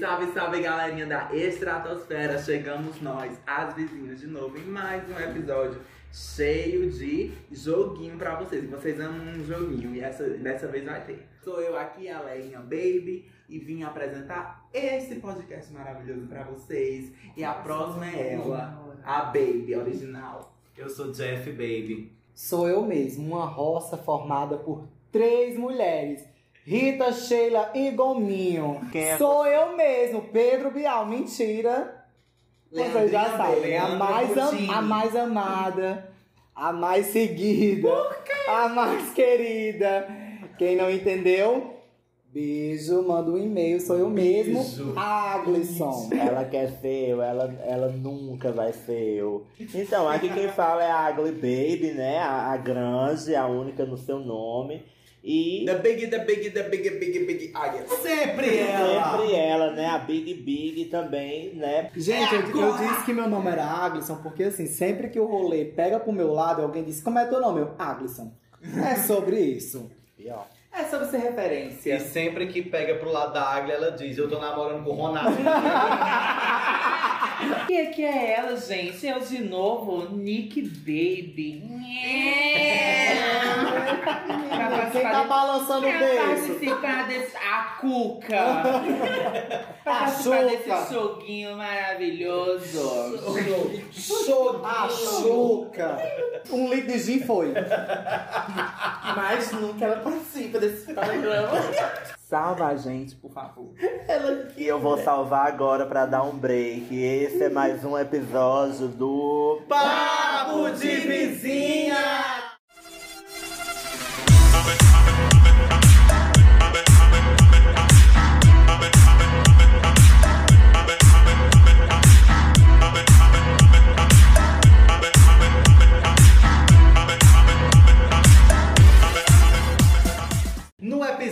salve, salve galerinha da estratosfera! Chegamos nós, as vizinhas, de novo em mais um episódio cheio de joguinho pra vocês. Vocês amam um joguinho e essa, dessa vez vai ter. Sou eu aqui, a Leinha Baby, e vim apresentar esse podcast maravilhoso pra vocês. E a próxima é ela, a Baby original. Eu sou Jeff Baby. Sou eu mesmo, uma roça formada por três mulheres. Rita, Sheila e Gominho. Quem é Sou eu mesmo, Pedro Bial. Mentira. Vocês já sabem, a mais, am- a mais amada, a mais seguida, a mais querida. Quem não entendeu, beijo, manda um e-mail, sou eu mesmo, Beijo. Aglisson. Ela quer ser eu, ela, ela nunca vai ser eu. Então, aqui quem fala é a Ugly Baby, né? A, a grande, a única no seu nome. E The big, the big, the big, big, big, yes. Sempre ela! sempre ela, né? A Big Big também, né? Gente, eu, eu disse que meu nome era Aglisson, porque assim, sempre que o rolê pega pro meu lado, alguém diz, como é teu nome? Eu, Aglisson. É sobre isso. Pior. É sobre ser referência. E sempre que pega pro lado da Aglia, ela diz: Eu tô namorando com o Ronaldo. E aqui é ela, gente. Eu de novo, Nick Baby. tá balançando o pra beijo? participar desse. A Cuca! pra A participar desse joguinho maravilhoso. A Xuca. Um litro de gin foi. Mas nunca ela participa desse programa. Salva a gente, por favor. E eu vou salvar agora pra dar um break. Esse é mais um episódio do Papo de vizinha!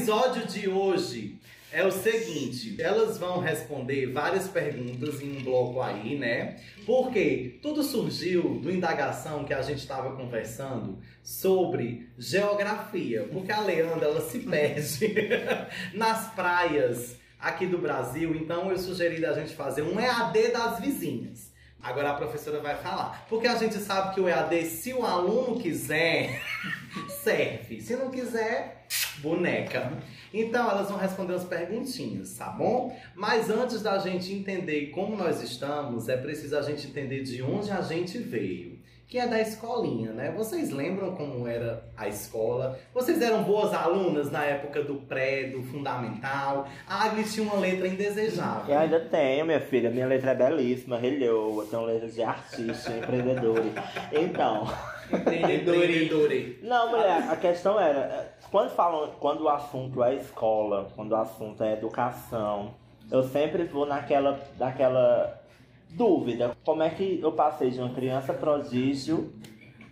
Episódio de hoje é o seguinte, elas vão responder várias perguntas em um bloco aí, né? Porque tudo surgiu do indagação que a gente estava conversando sobre geografia, porque a Leandra ela se perde nas praias aqui do Brasil, então eu sugeri da gente fazer um EAD das vizinhas. Agora a professora vai falar. Porque a gente sabe que o EAD, se o aluno quiser, serve. Se não quiser, boneca. Então elas vão responder as perguntinhas, tá bom? Mas antes da gente entender como nós estamos, é preciso a gente entender de onde a gente veio. Que é da escolinha, né? Vocês lembram como era a escola? Vocês eram boas alunas na época do pré, do fundamental? A Agnes tinha uma letra indesejável. Eu ainda tenho, minha filha. Minha letra é belíssima, relhoa. Tenho letra de artista, empreendedor. Então, Empreendedore. não, mulher, a questão era, é, quando falam, quando o assunto é escola, quando o assunto é educação, eu sempre vou naquela, naquela dúvida. Como é que eu passei de uma criança prodígio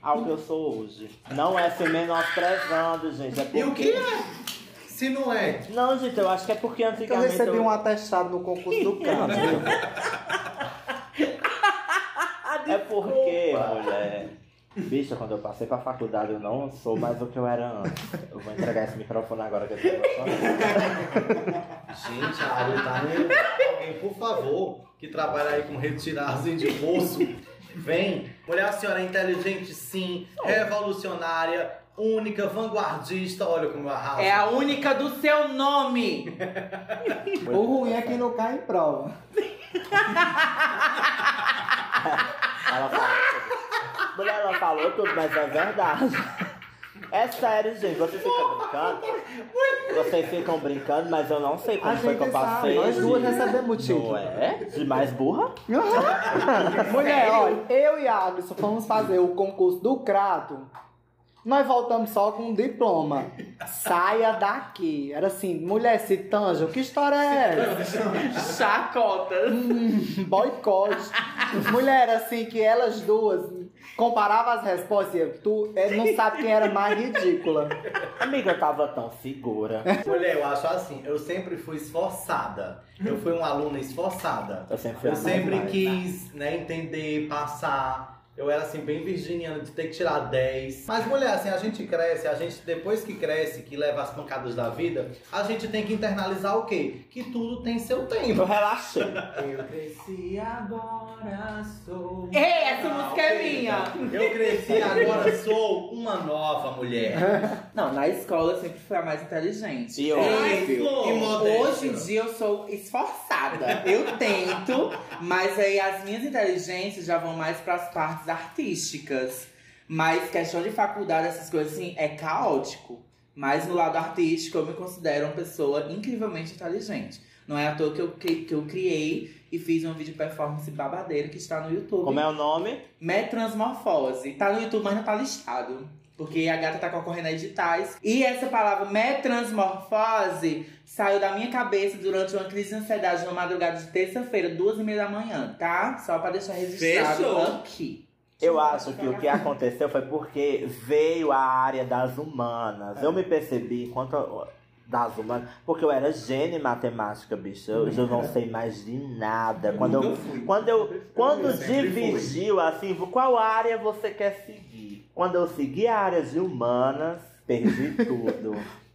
ao que eu sou hoje? Não é se menosprezando, gente. É porque... E o que é? Se não é? Não, gente, eu acho que é porque Eu antigamente. recebi eu- um atestado no concurso do canto. É porque, mulher. Bicha, quando eu passei pra faculdade, eu não sou mais o que eu era antes. Eu vou entregar esse microfone agora que eu tô. Gente, a área tá no... Alguém, por favor, que trabalha aí com retiragem de poço, vem. Mulher, a senhora é inteligente, sim, revolucionária, única, vanguardista. Olha como eu arraso. É a única do seu nome. O ruim é que não cai em prova. Ela falou tudo. Mulher, ela falou tudo, mas é verdade. É sério, gente. Vocês ficam brincando? Vocês ficam brincando, mas eu não sei como A foi que eu gente passei. nós duas recebemos título. Não é? De mais burra? Mulher, olha, eu e a Aglisson fomos fazer o concurso do Crato. Nós voltamos só com um diploma. Saia daqui. Era assim, mulher, se tanja, que história é essa? Chacota. Hum, boicote. Mulher, assim, que elas duas comparavam as respostas e eu, tu eh, não sabe quem era mais ridícula. Amiga, eu tava tão segura. Mulher, eu acho assim, eu sempre fui esforçada. Eu fui uma aluna esforçada. Eu sempre fui Eu sempre quis né, entender, passar. Eu era assim, bem virginiano, de ter que tirar 10. Mas, mulher, assim, a gente cresce, a gente, depois que cresce, que leva as pancadas da vida, a gente tem que internalizar o quê? Que tudo tem seu Eu tempo. relaxei. Eu cresci agora, sou. Ei, essa música é minha! Eu cresci, agora sou uma nova mulher. Não, na escola eu sempre fui a mais inteligente. E Ei, E. Hoje em dia eu sou esforçada. Eu tento, mas aí as minhas inteligências já vão mais pras partes artísticas. Mas questão de faculdade, essas coisas assim, é caótico. Mas no lado artístico eu me considero uma pessoa incrivelmente inteligente. Não é à toa que eu, que, que eu criei e fiz um vídeo performance babadeiro que está no YouTube. Como é o nome? Metransmorfose. Tá no YouTube, mas não tá listado. Porque a gata tá concorrendo a editais. E essa palavra metransmorfose saiu da minha cabeça durante uma crise de ansiedade numa madrugada de terça-feira, duas e meia da manhã, tá? Só pra deixar registrado Fechou. aqui. Eu acho que o que aconteceu foi porque veio a área das humanas. Eu me percebi enquanto das humanas, porque eu era gênio em matemática, bicho. Eu, eu não sei mais de nada. Quando eu, fui. quando eu, quando dividiu assim, qual área você quer seguir? Quando eu segui a área de humanas, perdi tudo.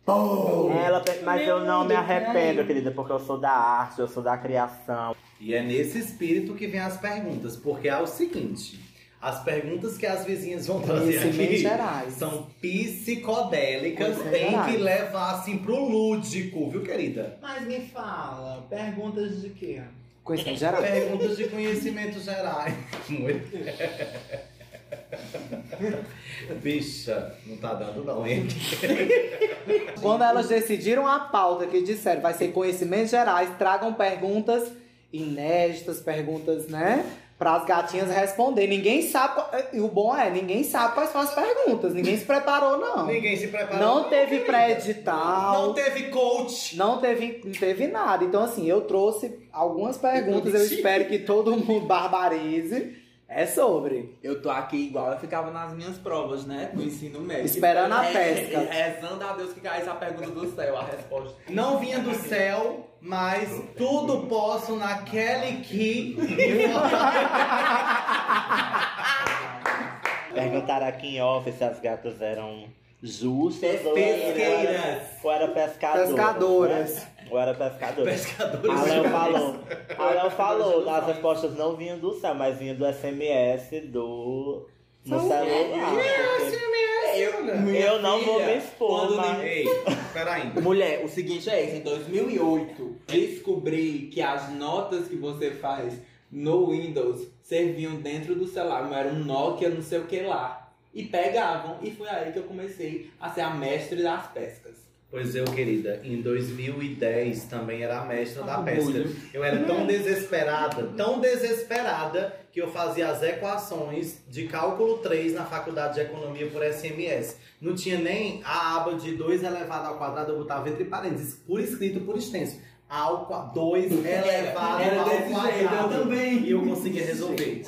Ela, mas eu não me arrependo, querida, porque eu sou da arte, eu sou da criação. E é nesse espírito que vem as perguntas, porque é o seguinte: as perguntas que as vizinhas vão trazer aqui gerais. são psicodélicas, Conhecimentos tem gerais. que levar assim pro lúdico, viu, querida? Mas me fala, perguntas de quê? Conhecimento geral. Perguntas de conhecimentos gerais. Bicha, não tá dando não, hein? Quando elas decidiram a pauta que disseram vai ser conhecimentos gerais, tragam perguntas inéditas, perguntas, né? Para as gatinhas responder. Ninguém sabe. qual- E o bom é, ninguém sabe quais são as perguntas. Ninguém se preparou, não. Ninguém se preparou. Não teve Não pré-edital. teve coach. Não teve, não teve nada. Então, assim, eu trouxe algumas perguntas. Eu espero que todo mundo barbarize. É sobre. Eu tô aqui igual eu ficava nas minhas provas, né? Do ensino médio. Esperando a pesca. Rezando a Deus que caísse a pergunta do céu, a resposta. Não vinha do céu, mas tudo posso naquele que. Perguntaram aqui em off se as gatas eram justas ou Pesqueiras. era, ou era pescadoras. Pescadoras. né? Ou era pescadoras. Pescadores. A Léo falou. A Léo falou, as respostas não vinham do céu, mas vinham do SMS do. No celular. porque Eu, Eu não vou me expor, quando mas- Ei, peraí. Mulher, o seguinte é esse, em 2008, descobri que as notas que você faz no Windows serviam dentro do celular, não era um Nokia não sei o que lá. E pegavam, e foi aí que eu comecei a ser a mestre das pescas. Pois eu, querida, em 2010 também era a mestra da Orgulho. pesca. Eu era tão desesperada, tão desesperada, que eu fazia as equações de cálculo 3 na faculdade de economia por SMS. Não tinha nem a aba de 2 elevado ao quadrado, eu botava entre parênteses, por escrito, por extenso. Ao 2 elevado Era ao desse jeito, eu também. E eu conseguia resolver.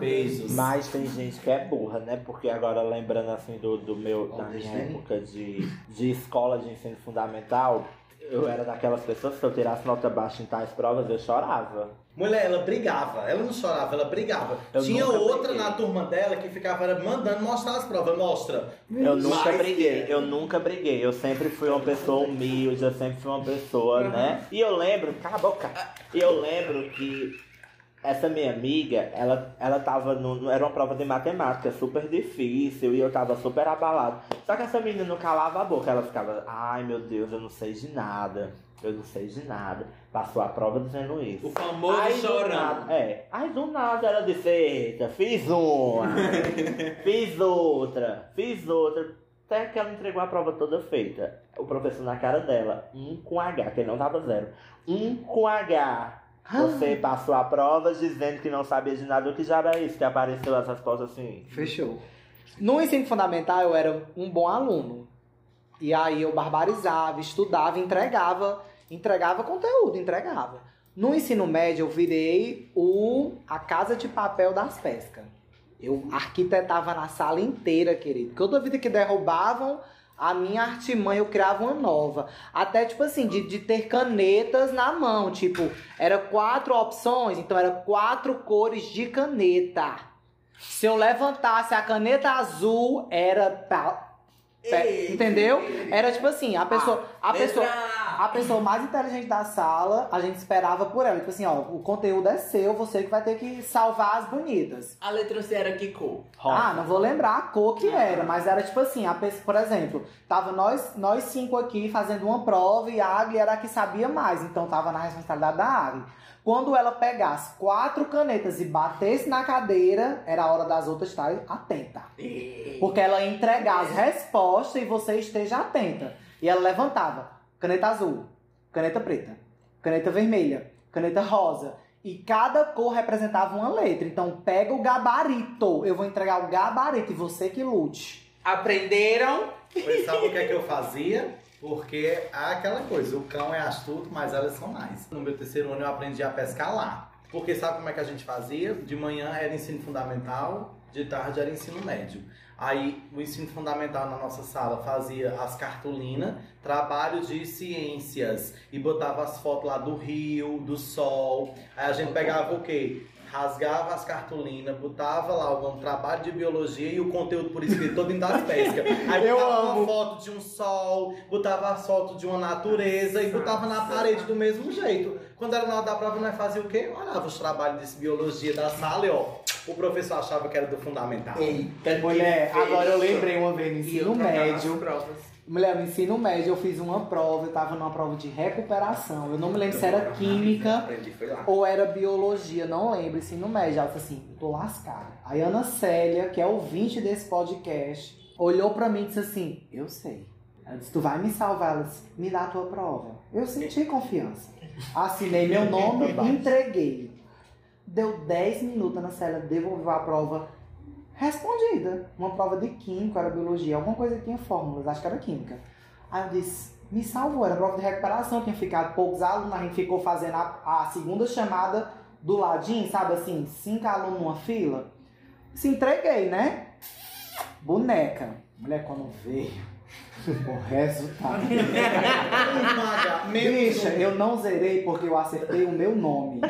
Beijos. Mas tem gente que é burra, né? Porque agora lembrando assim do, do meu, da minha época de, de escola de ensino fundamental, eu era daquelas pessoas que se eu tirasse nota baixa em tais provas, eu chorava. Mulher, ela brigava. Ela não chorava, ela brigava. Eu Tinha nunca outra briguei. na turma dela que ficava mandando mostrar as provas. Mostra. Eu nunca Mas- briguei, eu nunca briguei. Eu sempre fui uma pessoa humilde, eu sempre fui uma pessoa, né? E eu lembro, cala a boca. E eu lembro que essa minha amiga, ela, ela tava no, Era uma prova de matemática super difícil e eu tava super abalado. Só que essa menina não calava a boca, ela ficava, ai meu Deus, eu não sei de nada. Eu não sei de nada. Passou a prova dizendo isso. O famoso Aí do chorão. nada- é. Aí do nada ela disse, eita, fiz uma, fiz outra, fiz outra. Até que ela entregou a prova toda feita. O professor na cara dela, um com H, que não tava zero. Um com H. Você passou a prova dizendo que não sabia de nada. O que já era isso? Que apareceu as respostas assim. Fechou. No ensino fundamental eu era um bom aluno. E aí eu barbarizava, estudava, entregava, entregava conteúdo, entregava. No ensino médio eu virei o a casa de papel das pescas. Eu arquitetava na sala inteira, querido. Toda vida que derrubavam a minha artimanha, eu criava uma nova. Até, tipo assim, de, de ter canetas na mão. Tipo, era quatro opções, então era quatro cores de caneta. Se eu levantasse a caneta azul, era. Ei, entendeu? Era tipo assim, a pessoa. A pessoa. A. Pessoa mais inteligente da sala, a gente esperava por ela. Tipo assim, ó, o conteúdo é seu, você que vai ter que salvar as bonitas. A letra C era que cor? Ah, não vou lembrar a cor que era, mas era tipo assim, a pessoa, por exemplo, tava nós, nós cinco aqui fazendo uma prova e a Agli era a que sabia mais, então tava na responsabilidade da Agli. Quando ela pegasse quatro canetas e batesse na cadeira, era a hora das outras estarem atenta. Porque ela ia entregar as respostas e você esteja atenta. E ela levantava caneta azul, caneta preta, caneta vermelha, caneta rosa. E cada cor representava uma letra. Então pega o gabarito. Eu vou entregar o gabarito e você que lute. Aprenderam? Pois sabe o que é que eu fazia? Porque é aquela coisa, o cão é astuto, mas elas são mais. No meu terceiro ano eu aprendi a pescar lá. Porque sabe como é que a gente fazia? De manhã era ensino fundamental, de tarde era ensino médio. Aí o ensino fundamental na nossa sala fazia as cartolinas, trabalho de ciências e botava as fotos lá do rio, do sol. Aí a gente pegava o quê? Rasgava as cartolinas, botava lá algum trabalho de biologia e o conteúdo por escrito todo em das pescas. Aí Eu botava amo. uma foto de um sol, botava as fotos de uma natureza e botava na parede do mesmo jeito. Quando era na hora da prova, nós fazia o quê? Olhava os trabalhos de biologia da sala e ó, o professor achava que era do fundamental. Eita, Mulher, que agora eu lembrei uma vez no E ensino médio. provas. Mulher, no ensino médio eu fiz uma prova, eu tava numa prova de recuperação. Eu não me lembro se era química Aprendi, ou era biologia, não lembro, ensino médio. Ela disse assim, tô lascada. Aí a Ana Célia, que é ouvinte desse podcast, olhou pra mim e disse assim, eu sei. Ela disse, tu vai me salvar. Ela disse, me dá a tua prova. Eu senti confiança. Assinei meu nome, entreguei. Deu 10 minutos, a Ana Célia devolveu a prova respondida. Uma prova de química, era biologia, alguma coisa que tinha fórmulas, acho que era química. Aí eu disse, me salvou, era prova de recuperação, tinha ficado poucos alunos, a gente ficou fazendo a, a segunda chamada do ladinho, sabe assim, cinco alunos numa fila. Se entreguei, né? Boneca. Mulher, quando veio o resultado. Menos Bicha, um. eu não zerei porque eu acertei o meu nome.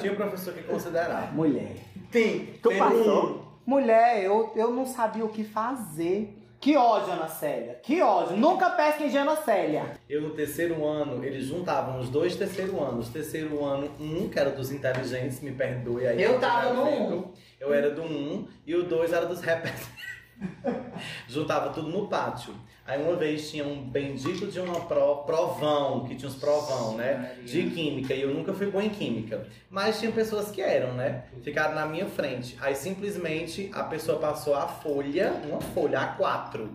Tinha um professor que considerava. Mulher. Tem. Tu tem passou? Mulher, eu, eu não sabia o que fazer. Que ódio, Ana Célia. Que ódio. Nunca pesquem de Ana Célia. Eu no terceiro ano, eles juntavam os dois terceiro anos. Terceiro ano, um, que era dos inteligentes, me perdoe aí. Eu tava no exemplo. Eu era do um e o dois era dos repetentes. Juntava tudo no pátio. Aí uma vez tinha um bendito de uma pro- provão, que tinha uns provão, né? De química, e eu nunca fui bom em química. Mas tinha pessoas que eram, né? Ficaram na minha frente. Aí simplesmente a pessoa passou a folha, uma folha, A4,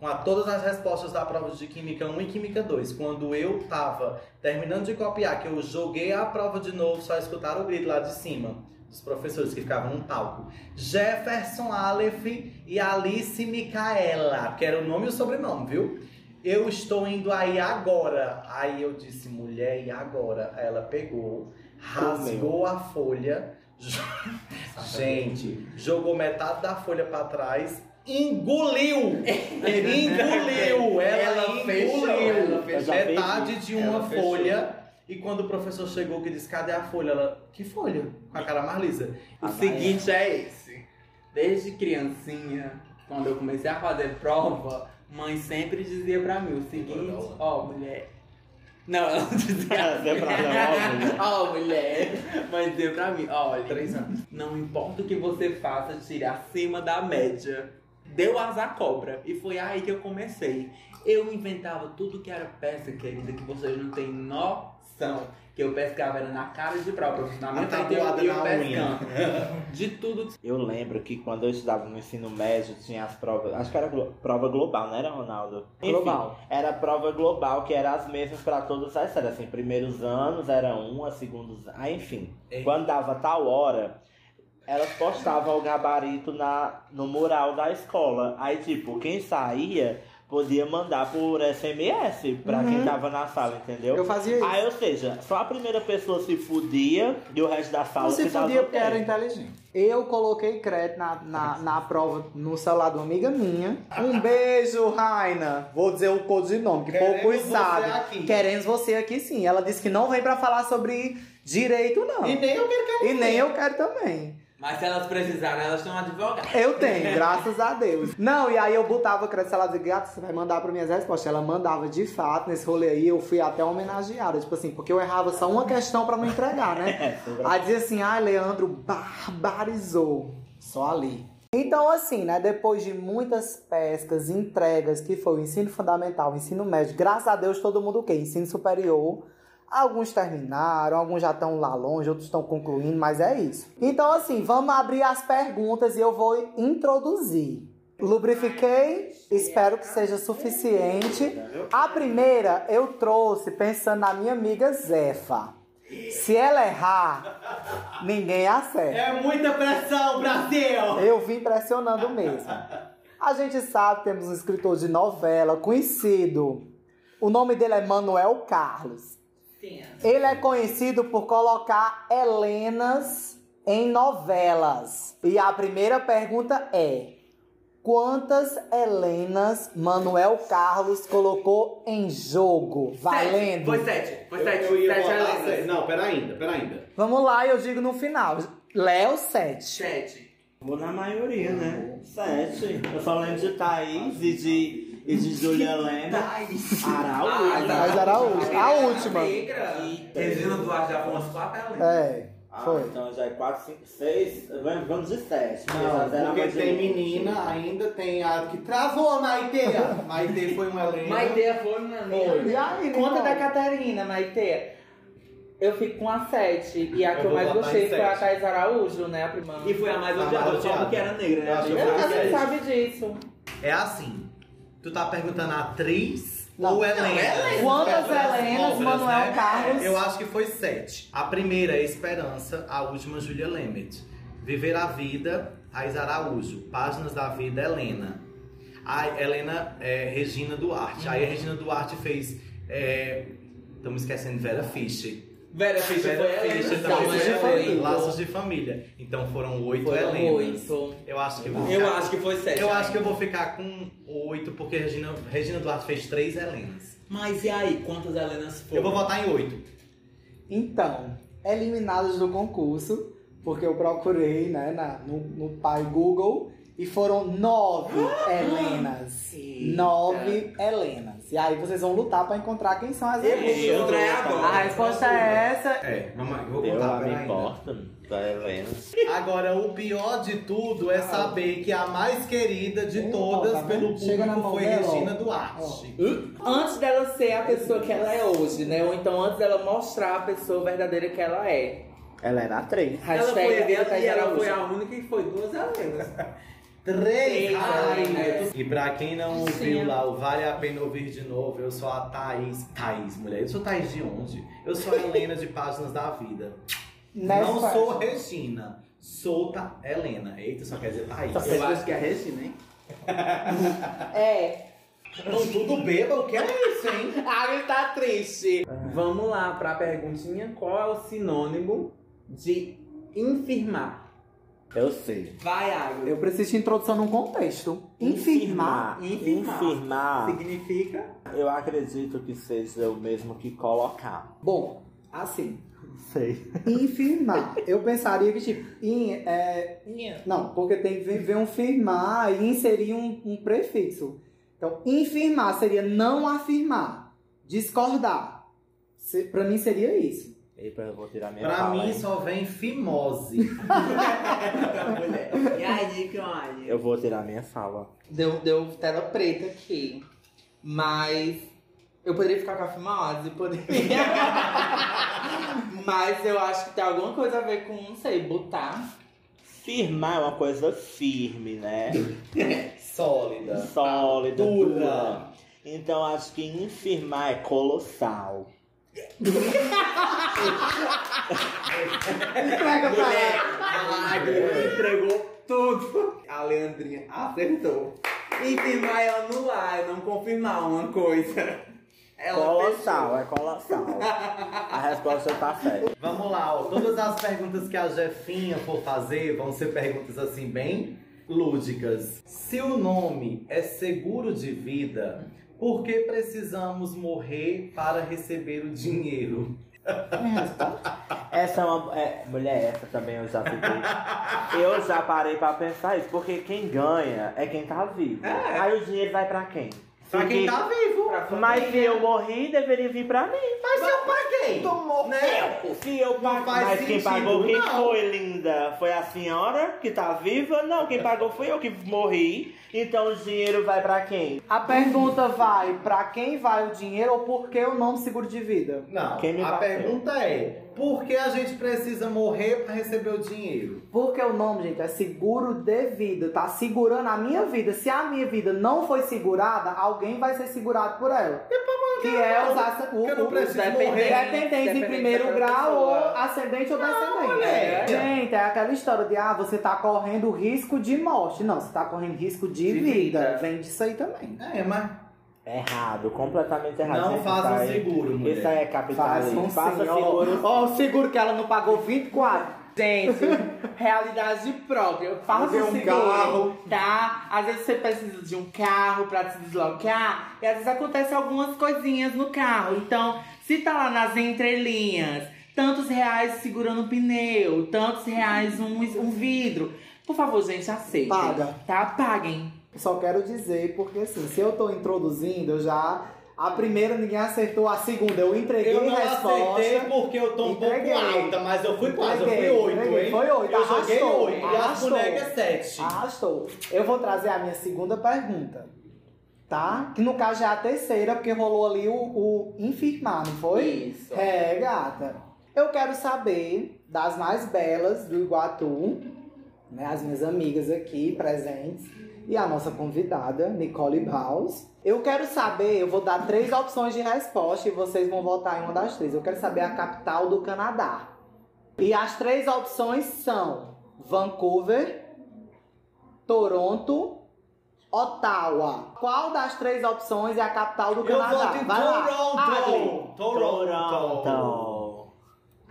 com a- todas as respostas da prova de Química 1 e Química 2. Quando eu tava terminando de copiar, que eu joguei a prova de novo, só escutaram o grito lá de cima. Dos professores que ficavam no palco. Jefferson Aleph e Alice Micaela, que era o nome e o sobrenome, viu? Eu estou indo aí agora. Aí eu disse, mulher, e agora? Aí ela pegou, rasgou a folha, Gente, jogou metade da folha pra trás, engoliu! engoliu! Ela, Ela fechou, engoliu ela fechou. metade de uma Ela fechou. E quando o professor chegou que disse, cadê a folha? Ela, que folha? Com a cara mais lisa. O seguinte é esse. Desde criancinha, quando eu comecei a fazer prova, mãe sempre dizia pra mim o seguinte, ó, mulher. Não, ela não dizia Deu pra dar uma mulher. Ó, mulher. Mãe dizia pra mim, olha, Três anos. não importa o que você faça, tire acima da média. Deu azar cobra. E foi aí que eu comecei. Eu inventava tudo que era peça, querida, que vocês não têm noção. Que eu pescava era na cara de prova, na minha A frente eu unha. pescando. De tudo Eu lembro que quando eu estudava no ensino médio, tinha as provas. Acho que era glo- prova global, não era, Ronaldo? Enfim, Global. Era prova global, que era as mesmas para todas as séries. Assim, primeiros anos era uma, segundos. Ah, enfim. Ei. Quando dava tal hora, elas postavam o gabarito na, no mural da escola. Aí, tipo, quem saía podia mandar por SMS pra quem tava na sala, entendeu? Eu fazia isso. Aí, ou seja, só a primeira pessoa se fudia e o resto da sala Não se se fudia porque era inteligente. Eu coloquei crédito na, na, na prova no celular de uma amiga minha. Um beijo, Raina. Vou dizer o codinome, que Queremos poucos sabem. aqui. Queremos você aqui sim. Ela disse que não vem pra falar sobre direito, não. E nem eu quero que E nem eu quero também. Mas se elas precisarem, elas estão advogadas. Eu tenho, graças a Deus. Não, e aí eu botava crescer, ela dizia, gata, você vai mandar para minhas respostas. Ela mandava de fato nesse rolê aí, eu fui até homenageada, tipo assim, porque eu errava só uma questão para não entregar, né? Aí dizia assim, ai, Leandro barbarizou. Só ali. Então, assim, né, depois de muitas pescas, entregas, que foi o ensino fundamental, o ensino médio, graças a Deus todo mundo o quê? Ensino superior. Alguns terminaram, alguns já estão lá longe, outros estão concluindo, mas é isso. Então, assim, vamos abrir as perguntas e eu vou introduzir. Lubrifiquei, espero que seja suficiente. A primeira eu trouxe pensando na minha amiga Zefa. Se ela errar, ninguém acerta. É muita pressão, Brasil! Eu vim pressionando mesmo. A gente sabe que temos um escritor de novela conhecido. O nome dele é Manuel Carlos. Ele é conhecido por colocar Helenas em novelas. E a primeira pergunta é: Quantas Helenas Manuel Carlos colocou em jogo? Valendo. Foi sete. Foi Eu, sete. eu ia sete Helenas. sete. Não, pera ainda, pera ainda. Vamos lá, eu digo no final. Léo 7. Sete. Vou na maioria, né? Sete. Eu só lembro de Thaís e de, e de Julia Helena. Thaís. Araújo. Thaís Araújo. A última. Regina Duarte já foi umas quatro Helenas. É, Ah, foi. então já é 4, 5, 6. Vamos de 7. Não, porque tem menina, ainda tem a que travou a Maite. Maite foi uma Helena. Maiteia foi uma Foi. E aí, Conta da Catarina, Maite. Eu fico com a 7. E a Eu que eu vou mais gostei foi a. Thais Araújo, né? A prima. E foi a mais odiada, só porque era negra, né? Eu Eu, sete. sabe disso. É assim. Tu tá perguntando atriz Não. ou Helena? Quantas Helenas Obras, Manuel né? Carlos? Eu acho que foi sete. A primeira é Esperança, a última Julia Lemet. Viver a Vida, Raiz Araújo. Páginas da Vida, Helena. A Helena é Regina Duarte. Aí a Regina Duarte fez. Estamos esquecendo Vera Fischer. Vera Fischer Vera foi Fischer também Laços foi. Família. Laços de Família. Então foram oito Foram Helenas. oito. Eu acho que eu vou Eu ficar- acho que foi sete. eu acho que eu vou ficar com oito, porque Regina, Regina Duarte fez três Helenas. Mas e aí, quantas Helenas foram? Eu vou votar em oito. Então, eliminados do concurso, porque eu procurei né, na- no, no pai Google e foram nove Helenas. Eita. Nove Helenas. E aí vocês vão lutar pra encontrar quem são as Eu agora. A resposta é essa. É, mamãe, vou Eu contar não pera me importo da Helena. Agora, o pior de tudo é saber que a mais querida de Eita, todas tá vendo? pelo Chega na público mão foi dela, ó. Regina Duarte. Antes dela ser a pessoa que ela é hoje, né? Ou então antes dela mostrar a pessoa verdadeira que ela é. Ela era atriz. Ela Hashtag foi, ela, Thais e ela Araújo. foi a única que foi duas Helenas. Três rainhas. E pra quem não ouviu Sim. lá, o Vale a Pena Ouvir de Novo, eu sou a Thaís. Thaís, mulher. Eu sou Thaís de onde? Eu sou a Helena de Páginas da Vida. Não Nessa- sou Regina. Sou Ta Helena. Eita, só quer dizer Thaís. Eu acho que é a Regina, hein? É. Não, tudo beba, o que é isso, hein? Ah, ele tá triste. Vamos lá pra perguntinha. Qual é o sinônimo de infirmar? Eu sei. Vai, Agro. Eu preciso de introdução num contexto. Infirmar. Infirmar. Infirmar. Significa Eu acredito que seja o mesmo que colocar. Bom, assim. Sei. Infirmar. Eu pensaria que, tipo, in, é, Não, porque tem que ver um firmar e inserir um, um prefixo. Então, infirmar seria não afirmar, discordar. Se, pra mim seria isso. Eu vou tirar minha Pra mim hein? só vem fimose. mulher. E aí, Nicole? Eu vou tirar minha fala. Deu, deu tela preta aqui. Mas eu poderia ficar com a fimose? Poderia. Mas eu acho que tem alguma coisa a ver com, não sei, botar. Firmar é uma coisa firme, né? Sólida. Sólida, Dura. dura. Então acho que infirmar é colossal. Entrega pra ela. a Agro entregou tudo. A Leandrinha acertou. Infirmar é anular, é não confirmar uma coisa. Ela colossal, é colossal. A resposta tá certa. Vamos lá, ó. Todas as perguntas que a Jefinha for fazer vão ser perguntas assim, bem lúdicas. Se o nome é seguro de vida, por que precisamos morrer para receber o dinheiro? É Essa é uma. É, mulher, essa também eu já fiquei. eu já parei pra pensar isso, porque quem ganha é quem tá vivo. É. Aí o dinheiro vai pra quem? Pra quem tá vivo. Mas se eu morri, deveria vir pra mim. Mas eu paguei. Né? Se eu paguei. faz Mas quem sentido, pagou quem não. foi, linda? Foi a senhora que tá viva? Não, quem pagou foi eu que morri. Então o dinheiro vai pra quem? A pergunta vai pra quem vai o dinheiro ou por que o nome seguro de vida? Não, Quem me a bateu? pergunta é: por que a gente precisa morrer pra receber o dinheiro? Porque o nome, gente, é seguro de vida. Tá segurando a minha vida. Se a minha vida não foi segurada, alguém vai ser segurado por ela. Que é ace- o, que eu não o- preciso os morrer. dependentes em Dependente primeiro grau ou ascendente ou descendente. mulher. Gente, é aquela história de ah, você tá correndo risco de morte. Não, você tá correndo risco de, De vida. vida. Vem disso aí também. É, mas Errado, completamente errado. não façam isso aí- seguro, mulher. Isso aí é Faz capitalismo. Faça ó. seguro. Ó, o seguro que ela não pagou 24. Gente, realidade própria. Fazer um seguro, carro. tá? Às vezes você precisa de um carro pra se deslocar e às vezes acontecem algumas coisinhas no carro. Então, se tá lá nas entrelinhas, tantos reais segurando o pneu, tantos reais um, um vidro. Por favor, gente, aceitem. Paga. Tá? Paguem. Só quero dizer, porque assim, se eu tô introduzindo, eu já. A primeira ninguém acertou, a segunda eu entreguei Eu não a resposta. acertei porque eu tô um Entreguei. pouco alta, mas eu fui quase, eu fui oito, hein? Foi oito, Eu joguei oito e as arrastou. bonecas é sete. Arrastou. Eu vou trazer a minha segunda pergunta. Tá? Que no caso já é a terceira, porque rolou ali o, o infirmar, não foi? Isso. É, gata. Eu quero saber das mais belas do Iguatu, né? As minhas amigas aqui presentes e a nossa convidada, Nicole Baus. Eu quero saber, eu vou dar três opções de resposta e vocês vão votar em uma das três. Eu quero saber a capital do Canadá. E as três opções são Vancouver, Toronto, Ottawa. Qual das três opções é a capital do Eu Canadá? voto em Vai lá. Toronto. Toronto. Toronto.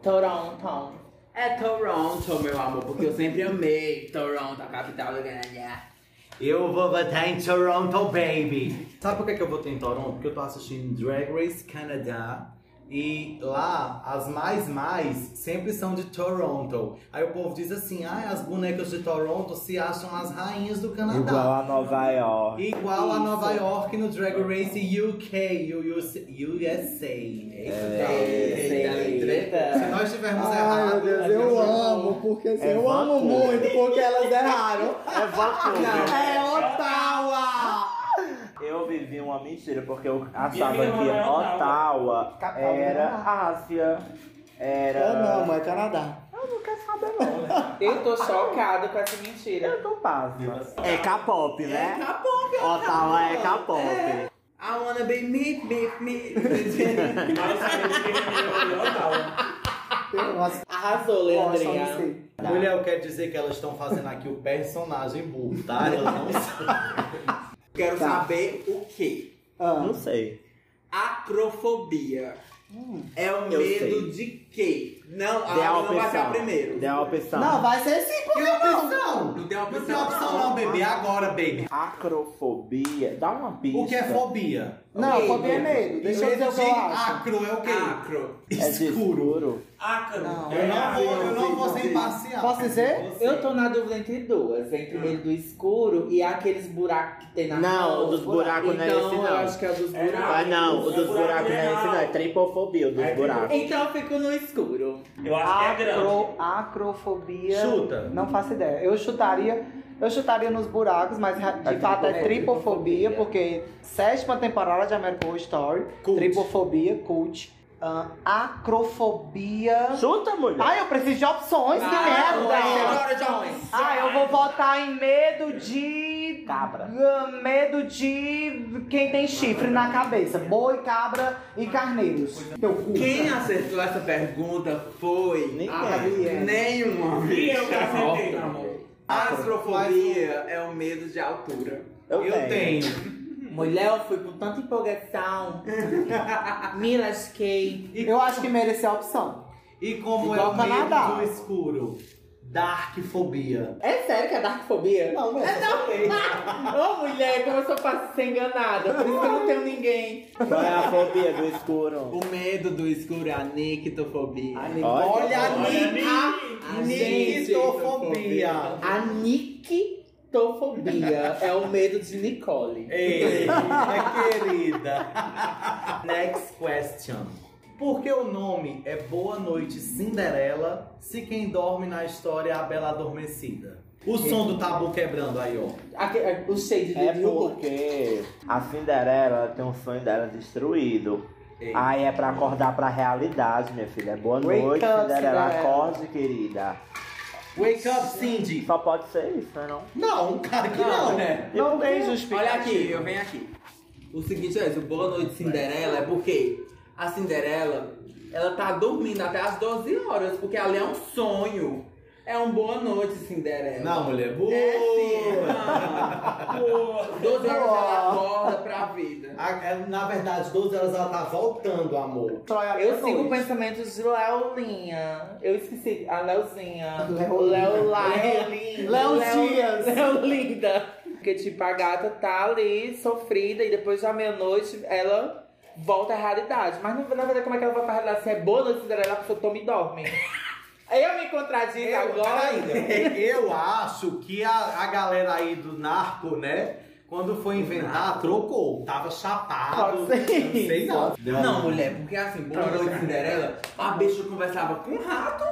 Toronto. É Toronto, meu amor, porque eu sempre amei Toronto, a capital do Canadá. Eu vou votar em Toronto, baby. Sabe por que, eu votei em Toronto? Porque eu tô assistindo Drag Race Canada. E lá, as mais mais sempre são de Toronto. Aí o povo diz assim, ah, as bonecas de Toronto se acham as rainhas do Canadá. Igual a Nova York. Igual a Isso. Nova York no Drag Race UK, USA. Eita, treta. Se nós tivermos Ai, errado, meu Deus, a eu amo, porque assim, É eu amo Vancouver. muito, porque elas erraram. É Vancouver. É Ottawa! Eu vivi uma mentira, porque eu achava que Ottawa. Era. Ásia. Era. É não, mas é Canadá. Eu não quero saber, não. Eu tô chocada com essa mentira. Eu tô pasma. É K-pop, né? É K-pop. Ottawa é K-pop. I wanna be me, me, me. Nossa, Arrasou, Leandrinha. Mulher, eu quero dizer que elas estão fazendo aqui o personagem burro, tá? Elas não sabem. Quero Tá. saber o quê? Ah, Não sei. Acrofobia. É o medo sei. de quê? Não, a não vai ser a opção. primeiro. Dê a opção. não, vai ser sim, por Que que não? opção? Não tem Não opção. tem opção não, baby. Agora, baby. Acrofobia. Dá uma pista. O que é fobia? Não, Medo. fobia é medo. Deixa eu dizer o que eu acho. Acro é o quê? Acro. É de Escuro. escuro. Não, Eu não vou, eu não vou ser imparcial. Posso dizer? Eu tô na dúvida entre duas, entre medo do escuro e aqueles buracos que tem na Não, o dos buracos não é então, esse, eu não. acho que é o dos buracos. Ah, não. O dos buracos não é esse, não. É tripofobia, o dos buracos. Então eu fico no escuro. Eu acho que é grande. Acro, acrofobia. Chuta. Não faço ideia. Eu chutaria. Eu chutaria nos buracos, mas de É fato é tripofobia. tripofobia, porque sétima temporada de American Horror Story, Cult. tripofobia, cult, ah, acrofobia. Chuta, mulher. Ai, eu preciso de opções, que Ah, merda! agora, Jones. Ah, eu vou votar em medo de. Cabra. Ah, Medo de quem tem chifre na cabeça. Boi, cabra e carneiros. Teu cu. Quem acertou essa pergunta foi Ninguém. Ah, nenhuma. E eu que acertei, meu amor. Acrofobia é o medo de altura. Eu, Eu tenho. Mulher, eu fui com tanta empolgação. Me lasquei. Eu acho que merecia a opção. E como Igual é o medo Canadá. do escuro? Darkfobia. É sério que é darkfobia? Não, mas É não. Ô mulher, como eu sou fácil ser enganada. Por isso que eu não tenho ninguém. Qual é a fobia do escuro? O medo do escuro é a nictofobia. Olha, Olha, a a a nictofobia. A nictofobia é o medo de Nicole. Ei, querida. Next question. Por que o nome é Boa Noite Cinderela se quem dorme na história é a Bela Adormecida? O som do tabu quebrando aí, ó. Aque- é, O shade de É porque a Cinderela ela tem um sonho dela destruído. Ei. Aí é pra acordar pra realidade, minha filha. É Boa Wake noite, up, Cinderela. Cinderela. Acorde, querida. Wake up, Cindy. Só pode ser isso, né não? Não, cara que não. né? Não tem Olha justificativa. aqui, eu venho aqui. O seguinte é esse, o Boa Noite Cinderela é porque a Cinderela, ela tá dormindo até as 12 horas, porque ali é um sonho. É um Boa Noite Cinderela. Não, mulher. Boa. É sim, não. 12 horas ela acorda pra vida. A- é, Na verdade, 12 horas ela tá voltando, amor. Eu sigo pensamentos de Leolinha. Eu esqueci. A Leozinha. Leolinha. Leolinha. Léo Leo- Dias. Leolinda. Porque, tipo, a gata tá ali sofrida e depois da meia-noite ela volta à realidade. Mas na na verdade, como é que ela vai pra realidade? Se é boa noite, Cinderela, a pessoa toma e dorme. Eu me contradigo Eu, agora. peraí, eu acho que a, a galera aí do narco, né? Quando foi inventar, trocou. Tava chapado. Pode ser Não sei não. Não, mulher, porque assim, Boa Noite Cinderela, a bicha conversava com um rato.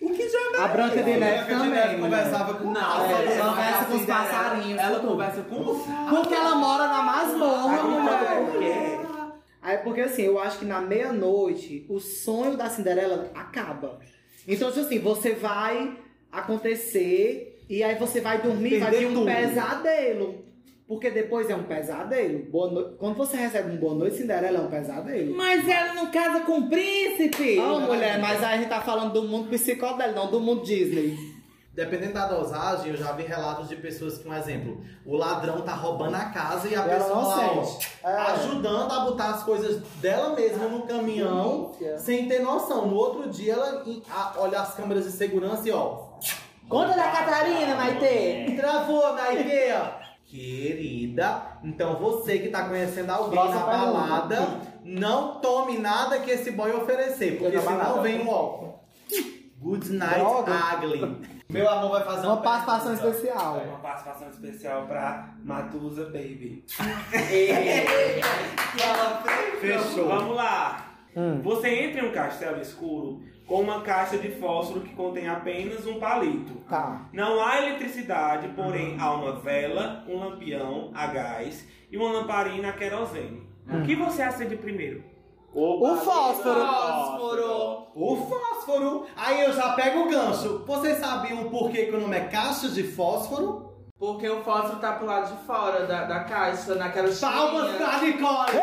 O que já A Branca de A Neve Branca de também. Neve mulher. conversava com Não, ela ela conversa conversa com os passarinhos, Ela conversa com os Porque ela mora na masmorra, mulher. Por quê? Aí, porque assim, eu acho que na meia-noite o sonho da Cinderela acaba. Então, tipo assim, você vai acontecer e aí você vai dormir vai vir um tudo. pesadelo. Porque depois é um pesadelo. Boa no- Quando você recebe um boa noite, Cinderela é um pesadelo. Mas ela não casa com o príncipe. Não, mulher, mas aí a gente tá falando do mundo psicodélico, não do mundo Disney. Dependendo da dosagem, eu já vi relatos de pessoas que, um exemplo, o ladrão tá roubando a casa e a ela pessoa lá, ó. É. ajudando a botar as coisas dela mesma no caminhão, Delícia. sem ter noção. No outro dia, ela olha as câmeras de segurança e ó, Conta da Catarina, Maitê. travou na ideia. Querida, então você que tá conhecendo alguém Próxima na balada, não tome nada que esse boy oferecer, porque senão balada. vem o ó. Good night, Droga. ugly. Meu amor vai fazer Uma participação pergunta. especial. Uma participação especial pra Matusa Baby. Fechou. Vamos lá. Hum. Você entra em um castelo escuro com uma caixa de fósforo que contém apenas um palito. Tá. Não há eletricidade, porém há uma vela, um lampião a gás e uma lamparina a querosene. O que você acende primeiro? O fósforo. Fósforo. O fósforo. Aí eu já pego o gancho. Vocês sabiam o porquê que o nome é caixa de fósforo? Porque o fósforo tá pro lado de fora da, da caixa, naquela Palmas chiquinha. pra Nicole!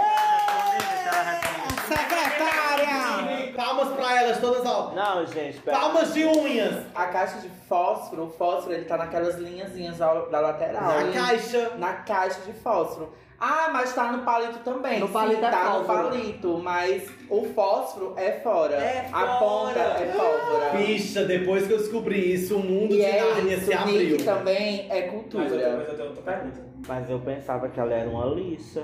Secretária! Palmas pra elas todas, ó. Não, gente, pera. Palmas de unhas. A caixa de fósforo, o fósforo, ele tá naquelas linhazinhas da lateral. Na caixa. Na caixa de fósforo. Ah, mas tá no palito também. No Sim, palito é tá no pólvora. palito, mas o fósforo é fora. É A fora. ponta é pólvora. Bicha, depois que eu descobri isso, o mundo E de é Nárnia se abriu. Nick também é Mas eu, cultura. mas eu tenho outra pergunta. Mas eu pensava que ela era uma lixa.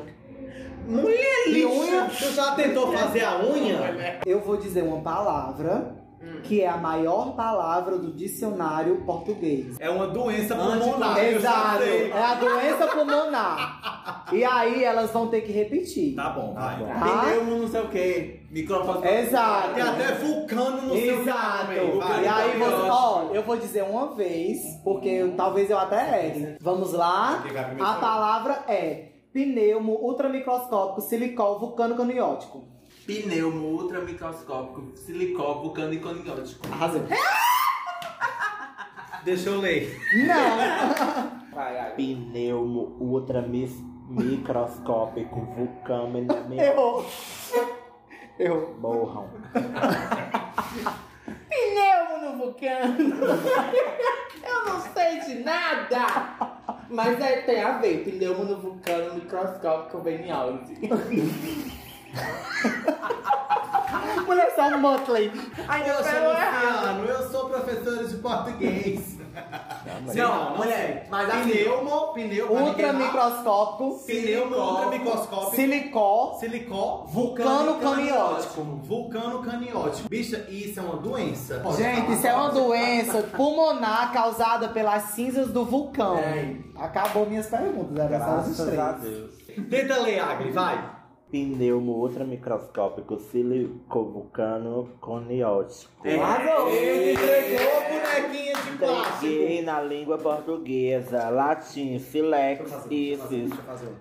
Mulher E lixa. unha? Tu já tentou fazer a unha? Eu vou dizer uma palavra que é a maior palavra do dicionário português. É uma doença pulmonar. Exato. É a doença pulmonar. E aí elas vão ter que repetir. Tá bom, vai. Tá? Pneumo não sei o que, microfone. Exato. Tem até vulcano no seu Exato. E aí, você, vai. ó, eu vou dizer uma vez, porque eu- talvez eu até erre. Vamos lá. A palavra é pneumo ultramicroscópico silicol vulcano caniótico. Pneumo ultramicroscópico, silicó, vulcano e coniótico. Arrasou. Deixa eu ler. Não. Vai, vai. Pneumo ultra mis- microscópico vulcâmina Errou. Errou. morram. Pneumo no vulcano. Eu não sei de nada. Mas é, tem a ver. Pneumo no vulcano microscópico veniose. Mulher só um Motley. Eu sou Luciano, eu sou professor de português. Não, mulher, mas assim, Pneumo, pneu, pra Ultra ninguém errar. microscópico. Pneumo, ultra microscópico. Silicó. Silicó. Vulcano caniótico. Vulcano caniótico. Bicha, isso é uma doença. Gente, isso é uma doença pulmonar causada pelas cinzas do vulcão. É. Acabou minhas perguntas, era só as Graças a três. Deus. Tenta ler, Agri, vai. Pneumo ultramicroscópico silicovulcano coniótico. Ele entregou bonequinha de Peguei plástico. na língua portuguesa, latim, silex, isis,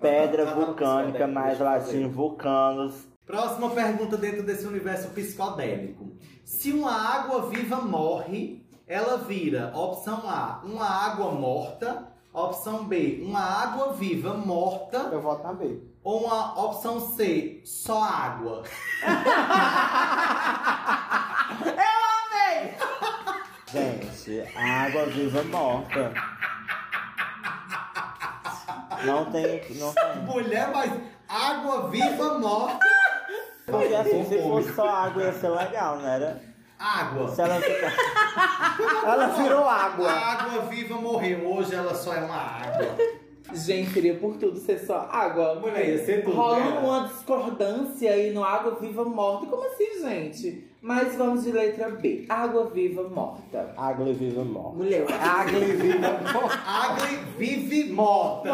pedra vai, vulcânica, mais latim, vulcanos. Próxima pergunta dentro desse universo psicodélico. Se uma água viva morre, ela vira opção A, uma água morta, opção B, uma água viva morta, Eu voto na B. ou uma opção C, só água. Gente, a água viva morta. Não tem, não tem. Mulher, mas água viva morta. Porque assim, se fosse só água ia ser legal, não era? Água. Se ela ficar. Ela virou A água. água viva morreu, hoje ela só é uma água. Gente, queria por tudo ser só água. Mulher, ia ser tudo, Rola né? uma discordância aí no água viva morta. Como assim, gente? Mas vamos de letra B. Água viva morta. Água viva morta. Mulher, Água e vida. Agri vive morta.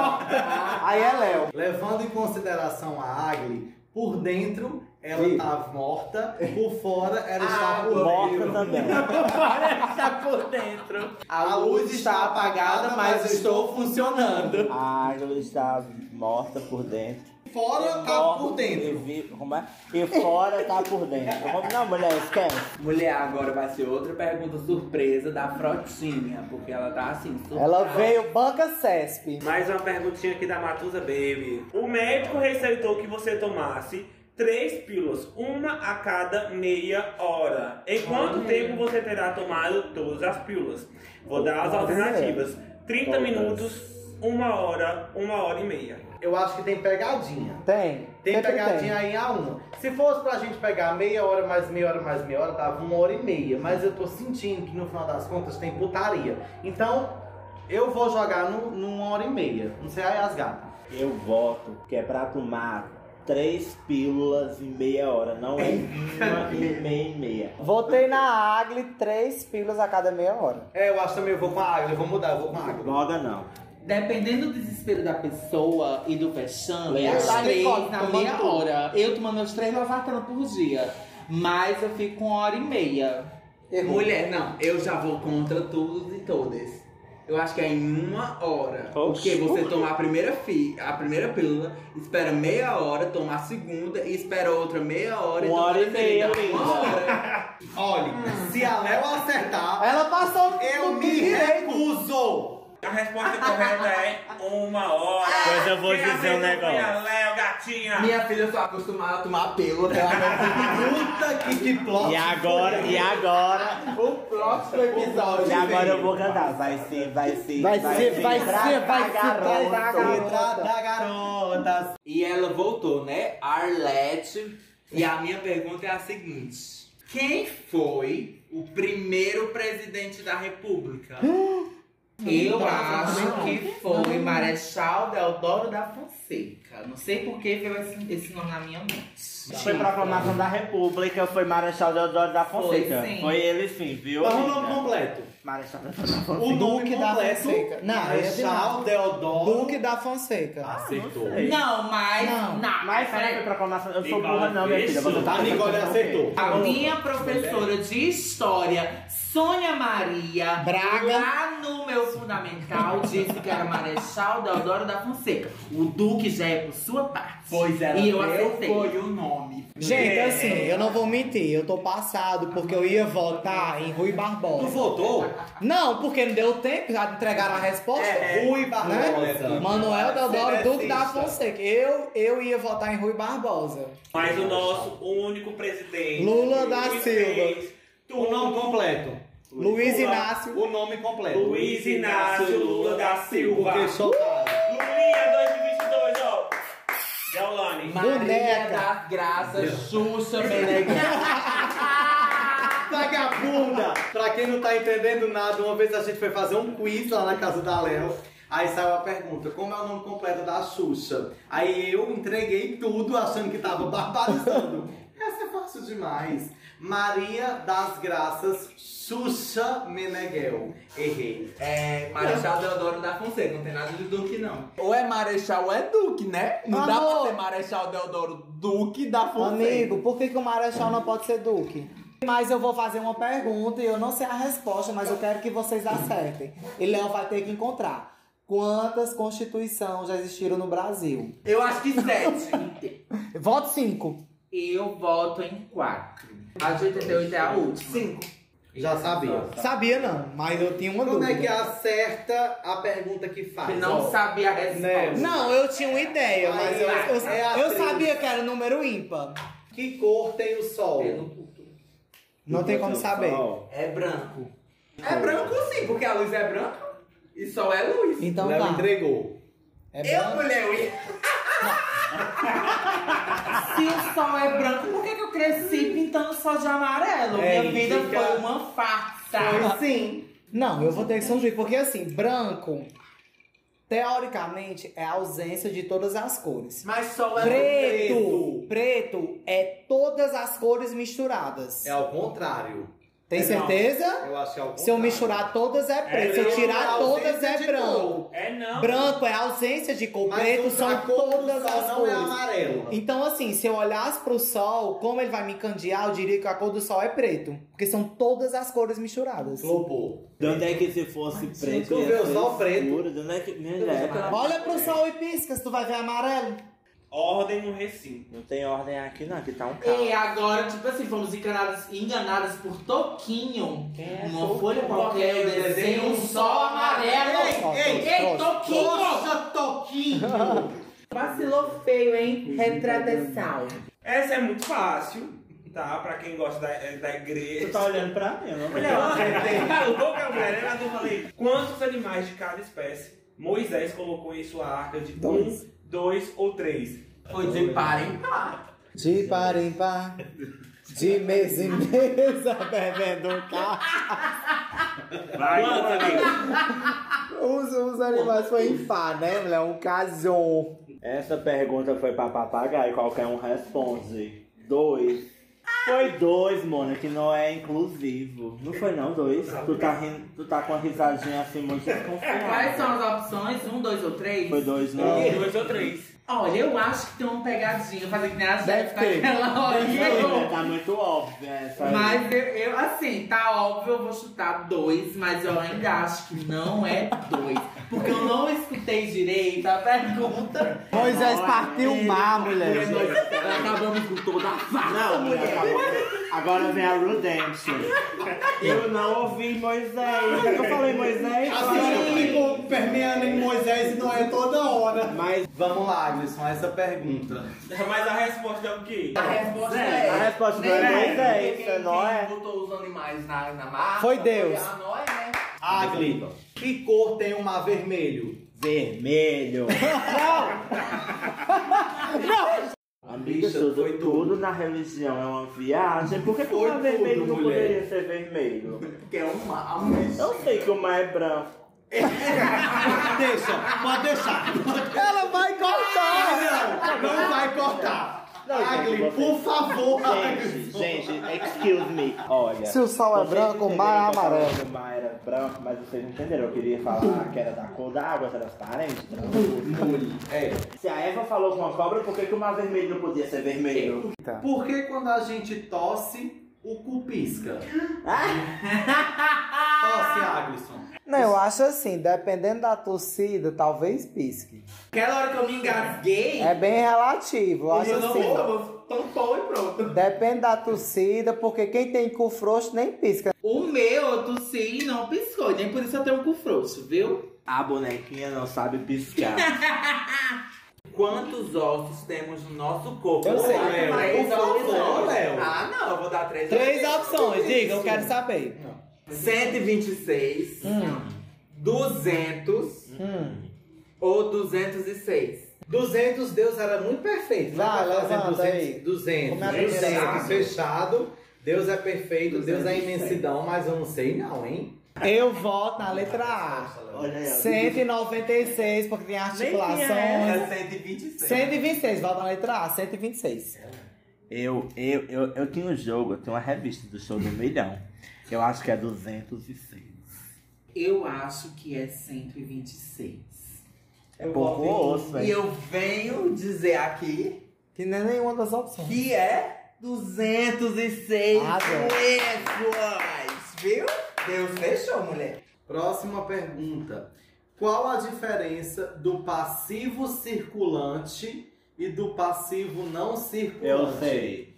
Aí é Léo. Levando em consideração a Agri, por dentro ela Viva. estava morta, por fora ela estava por Morta dentro. também. está por dentro. A, A luz luz está está apagada, mas mas estou funcionando. A água está morta por dentro. Fora E morta- por E, dentro. vi- como é? e fora tá por dentro. Como- Não, mulher, esquece. mulher, agora vai ser outra pergunta surpresa da Frotinha, porque ela tá assim, surpresa. Ela veio banca CESP. Mais uma perguntinha aqui da Matusa Baby. O médico receitou que você tomasse três pílulas, uma a cada meia hora. Em quanto tempo você terá tomado todas as pílulas? Vou dar as alternativas: 30 Todas. minutos, uma hora, uma hora e meia. Eu acho que tem pegadinha. Tem. Tem Sempre pegadinha aí a uma. Se fosse pra gente pegar meia hora mais meia hora mais meia hora, dava uma hora e meia. Mas eu tô sentindo que no final das contas tem putaria. Então, eu vou jogar no, numa hora e meia. Não sei aí as gatas. Eu voto que é pra tomar três pílulas em meia hora, não é uma e meia e meia. Votei na Agli três pílulas a cada meia hora. É, eu acho também eu vou com a água, eu vou mudar, eu vou com a água. Moda não. Dependendo do desespero da pessoa e do vexame, Eu as três na meia tudo. hora. Eu tomando meus três lavatanas por dia. Mas eu fico com uma hora e meia. Mulher, não, eu já vou contra todos e todas. Eu acho que é em uma hora. Oxi. Porque você toma a primeira, fi, a primeira pílula, espera meia hora, toma a segunda e espera outra meia hora. Uma toma hora e meia, linda. Uma hora. Olha, se a Léo acertar, Ela passou eu me recuso. A resposta correta é uma hora. Pois eu vou Quem dizer um negócio. a Léo, gatinha. Minha filha, eu sou acostumada a tomar pela Puta que que plot. E agora, e agora, O próximo episódio. e agora vem. eu vou cantar. Vai ser, vai ser, Vai ser, vai ser, vai ser, ser. Letra da garota. E ela voltou, né? Arlete. E a minha pergunta é a seguinte: Quem foi o primeiro presidente da República? Eu acho que foi Marechal Deodoro da Fonseca. Não sei por que veio esse, esse nome na minha mente. Foi proclamação da República, foi Marechal Deodoro da Fonseca. Foi, sim. Foi ele sim, viu? Qual o amiga? nome completo? Marechal Deodoro da Fonseca. O nome Duque da completo. Fonseca. Não, Marechal Deodoro. Duque da Fonseca. Acertou. Não, mas. Não. Não, Mas foi proclamação. Eu sou burra não, minha filha. Você tá A Nicole acertou. o? A minha professora de história, Sônia Maria, Braga. lá no meu fundamental, disse que era Marechal Deodoro da Fonseca. O Duque já é sua parte. Pois ela E eu acertei. foi o nome. Gente, É. assim, eu não vou mentir, eu tô passado porque eu ia votar em Rui Tu Barbosa. votou? Não, porque não deu tempo, já entregaram a resposta. Rui Barbosa. Né? Manuel Deodoro Duque da. Fonseca. Eu, eu ia votar em Rui Barbosa. Mas o nosso único presidente. Lula da Silva. fez O nome completo. Luiz Inácio. O nome completo. Luiz Inácio Lula da Silva. Porque chocaram. Lulinha 2022, ó. Deolane. Maria Boneca. das Graças, Xuxa Meneghel. Vagabunda! Pra quem não tá entendendo nada, uma vez a gente foi fazer um quiz lá na casa da Léo. Aí saiu a pergunta, como é o nome completo da Xuxa? Aí eu entreguei tudo achando que tava barbarizando. Essa é fácil demais. Maria das Graças Xuxa Meneghel. Errei. É Marechal Deodoro da Fonseca, não tem nada de Duque, não. Ou é Marechal ou é Duque, né? Não dá Amor. pra ser Marechal Deodoro Duque da Fonseca. Amigo, por que, que o Marechal não pode ser Duque? Mas eu vou fazer uma pergunta e eu não sei a resposta, mas eu quero que vocês acertem. E Léo vai ter que encontrar. Quantas constituições já existiram no Brasil? Eu acho que sete. Voto 5. Eu voto em quatro. A de 88 é a última. Cinco. Já sabia. Sabia não, mas eu tinha uma Como dúvida. é que acerta a pergunta que faz? Que não Ó, sabia a resposta. Né? Não, eu tinha uma ideia, mas eu, eu, É eu sabia que era número ímpar. Que cor tem o sol? Pelo. Não tem como saber. É branco. É branco sim, porque a luz é branca e sol é luz. Então Léo tá. entregou. É Eu, branco. mulher, eu ia... Se o sol é branco, por que, que eu cresci pintando sol de amarelo? É, Minha vida fica- foi uma farsa. Foi sim. Não, eu vou ter que ser um juiz, porque assim, branco, teoricamente, é a ausência de todas as cores. Mas sol é Preto, preto é todas as cores misturadas. É ao contrário. Tem É, não. certeza? Eu acho que é Se eu misturar todas é preto, se eu preto, tirar é todas é branco. cor. É não. Branco é ausência de cor, Mas preto são todas sol as não cores. é amarelo. Então, assim, se eu olhasse pro sol, como ele vai me candear, eu diria que a cor do sol é preto. Porque são todas as cores misturadas. Flopou. De onde é que se fosse preto tu vê o sol preto. escuro? De onde é que... Olha pro sol e pisca, se tu vai ver amarelo. Ordem no recinto. não tem ordem aqui não, aqui tá um carro. E agora, tipo assim, fomos enganadas, enganadas por Toquinho. Uma folha qualquer, eu desenho um sol amarelo. Ei, ei, ei, Toquinho! Poxa, Toquinho! Vacilou feio, hein? Retratação. Essa é muito fácil, tá? Pra quem gosta da, é, da igreja. Tu tá olhando pra mim, não? Mulher, tá louca, mulher? Eu falei, quantos animais de cada espécie Moisés colocou em sua arca de Dois. Dois ou três? Foi de par em par. De par em par, de mesa em mesa, bebendo carro. Vai? Os, os animais foi em par, né, mulher? Um casão. Essa pergunta foi pra papagaio, qualquer um responde. Dois. Foi dois, mano, que não é inclusivo. Não foi não, dois. Tu tá, rindo, tu tá com a risadinha assim muito Quais desconfiada. são as opções? Um, dois ou três? Foi dois, não. Dois ou três. Olha, eu acho que tem uma pegadinha. Fazer que nem a Deve Jéssica ter. naquela hora. Não, tá muito óbvio essa aí. Mas eu, eu, assim, tá óbvio, eu vou chutar dois, mas eu ainda acho que não é dois. Porque eu não escutei direito a pergunta. Moisés partiu o mar, mulher. Acabamos com toda a faca. Não, mulher, acabou. Agora vem a Redemption. Eu não ouvi Moisés. Eu falei Moisés. Assim, ficou permeando em Moisés e não é toda hora. Mas Vamos lá, Agnes, essa pergunta. Mas a resposta é o quê? A resposta É, é. a resposta não é? Moisés, Quem- não quem é? botou os animais na, na marca Foi Deus. a Noé, né? Agli, que cor tem o mar vermelho? vermelho. Amiga, Bicha, tudo, foi tudo. tudo na religião é uma viagem. Por que, o mar vermelho tudo, não mulher. poderia ser vermelho? Porque é um mar. Eu sei que o mar é branco. Deixa, pode deixar. Ela vai cortar! Não, não vai cortar. Não, Agli, por favor, Gente, gente, excuse me. Olha. Se o sol é branco, o mar é amarelo. O mar era branco, mas vocês não entenderam. Eu queria falar que era da cor da água transparente. transparente. É. Se a Eva falou com a cobra, por que, que o mar vermelho não podia ser vermelho? Por que quando a gente tosse, o cu pisca? Tosse, Aglisson. Não, eu acho assim, dependendo da torcida, talvez pisque. Aquela hora que eu me engasguei, É bem relativo, eu acho eu não assim. vou, tampou e pronto. Depende da torcida, porque quem tem cu frouxo nem pisca. O meu, eu tossi e não piscou. e Nem por isso eu tenho um cu frouxo, viu? A bonequinha não sabe piscar. Quantos ossos temos no nosso corpo? Eu sei. Léo, Três opções. Léo. Ah, não, eu vou dar três Três opções, diga, eu quero saber. 126, Hum, 200 hum. ou 206. 200, Deus era muito perfeito. Vai, Vai fazer levanta 200, aí. 200, Como é 200 fechado. Deus é perfeito, Deus é imensidão, mas eu não sei não, hein? Eu voto na letra A. Olha aí, ó. 196, porque tem É articulações. 126. 126, volta na letra A, 126. Eu, eu, eu, eu tinha um jogo, eu tenho uma revista do show do milhão. Eu acho que é 206. Eu acho que é 126. É pouco osso, E eu venho dizer aqui Que não é nenhuma das opções. que é 206 Ah, pessoas, viu? Deus fechou, mulher. Próxima pergunta. Qual a diferença do passivo circulante e do passivo não circulante? Eu sei.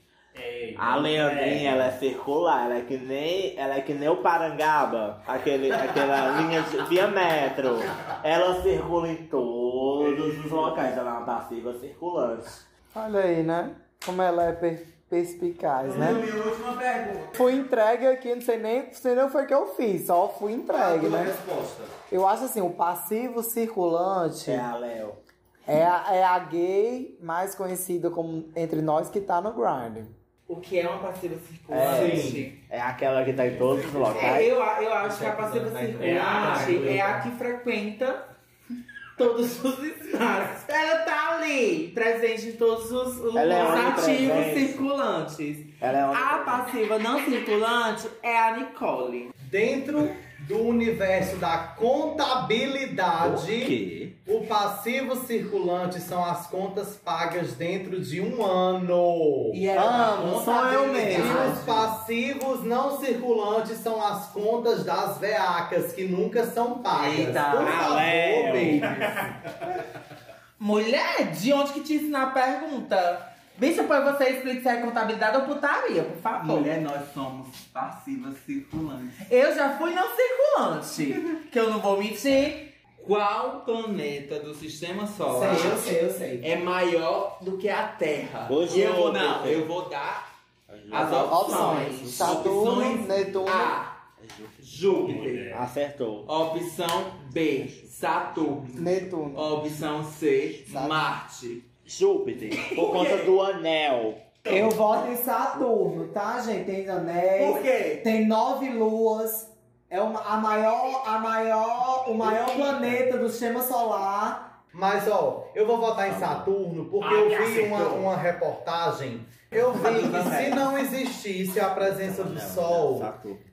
A Leandrinha, ela é circular, ela é que nem, ela é que nem o Parangaba, aquele, aquela linha de, via metro. Ela circula em todos os locais, ela é uma passiva circulante. Olha aí, né? Como ela é per- perspicaz, né? Minha última pergunta. Fui entregue aqui, não sei nem, sei nem o que foi que eu fiz, só fui entregue, né? resposta. Eu acho assim, o passivo circulante É a Léo. é a, é a gay mais conhecida como entre nós que tá no grind. O que é uma passiva É, circulante? é aquela que tá em todos os É, locais. eu, eu acho que a passiva circulante é a que frequenta todos os espaços. Ela tá ali, presente em todos os, os é ativos circulantes. Ela é A passiva não circulante é a Nicole. Dentro do universo da contabilidade, quê? o passivo circulante são as contas pagas dentro de um ano. E é Amo, sou eu E mesmo. os passivos não circulantes são as contas das veacas, que nunca são pagas. Eita, Por favor. Mulher, de onde que te ensina a pergunta? Bicho, depois você explica se é contabilidade ou putaria, por favor. Mulher, nós somos passivas circulantes. Eu já fui não circulante, que eu não vou mentir. Qual planeta do sistema solar Sei, eu sei, eu sei. é maior do que a Terra? Hoje eu vou, não, eu vou dar as Opções. Saturno, Opções Netuno. A. Júpiter. Acertou. Opção B. Saturno. Netuno. Opção C. Saturno. Marte. Júpiter, por conta do anel. Eu voto em Saturno, tá, gente? Tem anéis. Por quê? Tem nove luas. É uma, a maior, a maior, o maior planeta do sistema solar. Mas, ó, eu vou votar em Saturno porque eu vi uma, uma reportagem. Eu vi que se não existisse a presença do Sol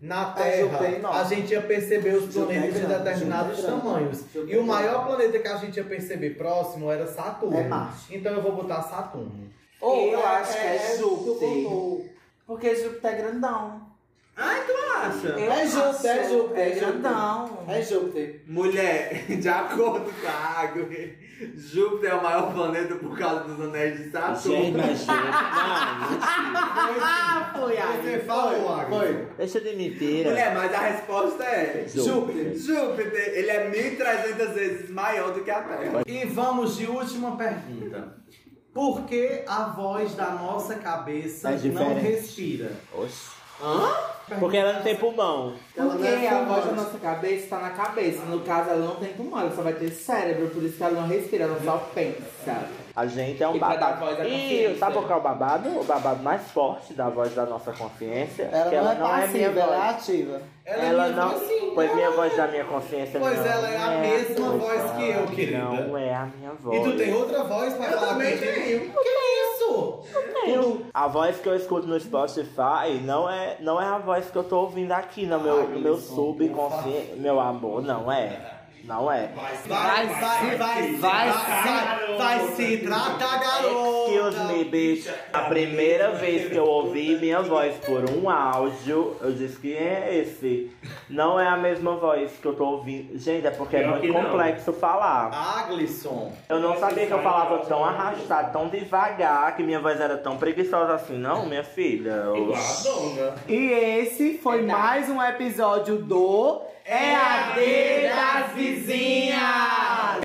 na É, Terra, a gente ia perceber os planetas de determinados tamanhos. E o maior planeta que a gente ia perceber próximo era Saturno. É Marte. Então eu vou botar Saturno. Eu acho que é Júpiter. Porque Júpiter é grandão. Acha? Eu É Júpiter, é Júpiter, É Júpiter. grandão. É Júpiter. Mulher, de acordo com a água, Júpiter é o maior planeta por causa dos anéis de Gente, Saturno. mas Júpiter. Ah, foi aí. Você falou, Agnes. Foi. Deixa de mentira. Mulher, mas a resposta é Júpiter. Júpiter, ele é 1.300 vezes maior do que a Terra. E vamos de última pergunta. Por que a voz da nossa cabeça É não respira? Oxi. Porque ela não tem pulmão. Ela Porque não é a voz da nossa cabeça está na cabeça. No caso, ela não tem pulmão, ela só vai ter cérebro, por isso que ela não respira, ela só pensa. A gente é um E babado. voz à E sabe qual que é o babado? O babado mais forte da voz da nossa consciência. Ela que não é minha passiva, ela é voz. ativa. Ela, Ela é não. voz, sim. Pois minha voz da minha consciência Pois não ela é a mesma voz que eu, querida. Não é a minha voz. E tu tem outra voz pra falar também tenho. Que isso? Tenho. A voz que eu escuto no Spotify não é, não é a voz que eu tô ouvindo aqui no meu, no meu subconsciente. Meu amor, não é. Não é. Vai, vai, vai, vai, vai, vai, vai se tratar, garota. Excuse me, bitch. A primeira vez que eu ouvi minha voz por um áudio, eu disse que é esse. Não é a mesma voz que eu tô ouvindo. Gente, é porque é muito complexo falar. Aglisson. Eu não sabia que eu falava tão arrastado, tão devagar, que minha voz era tão preguiçosa assim, não, minha filha. Eu- Igual a dona. E esse foi mais um episódio do é a D das vizinhas!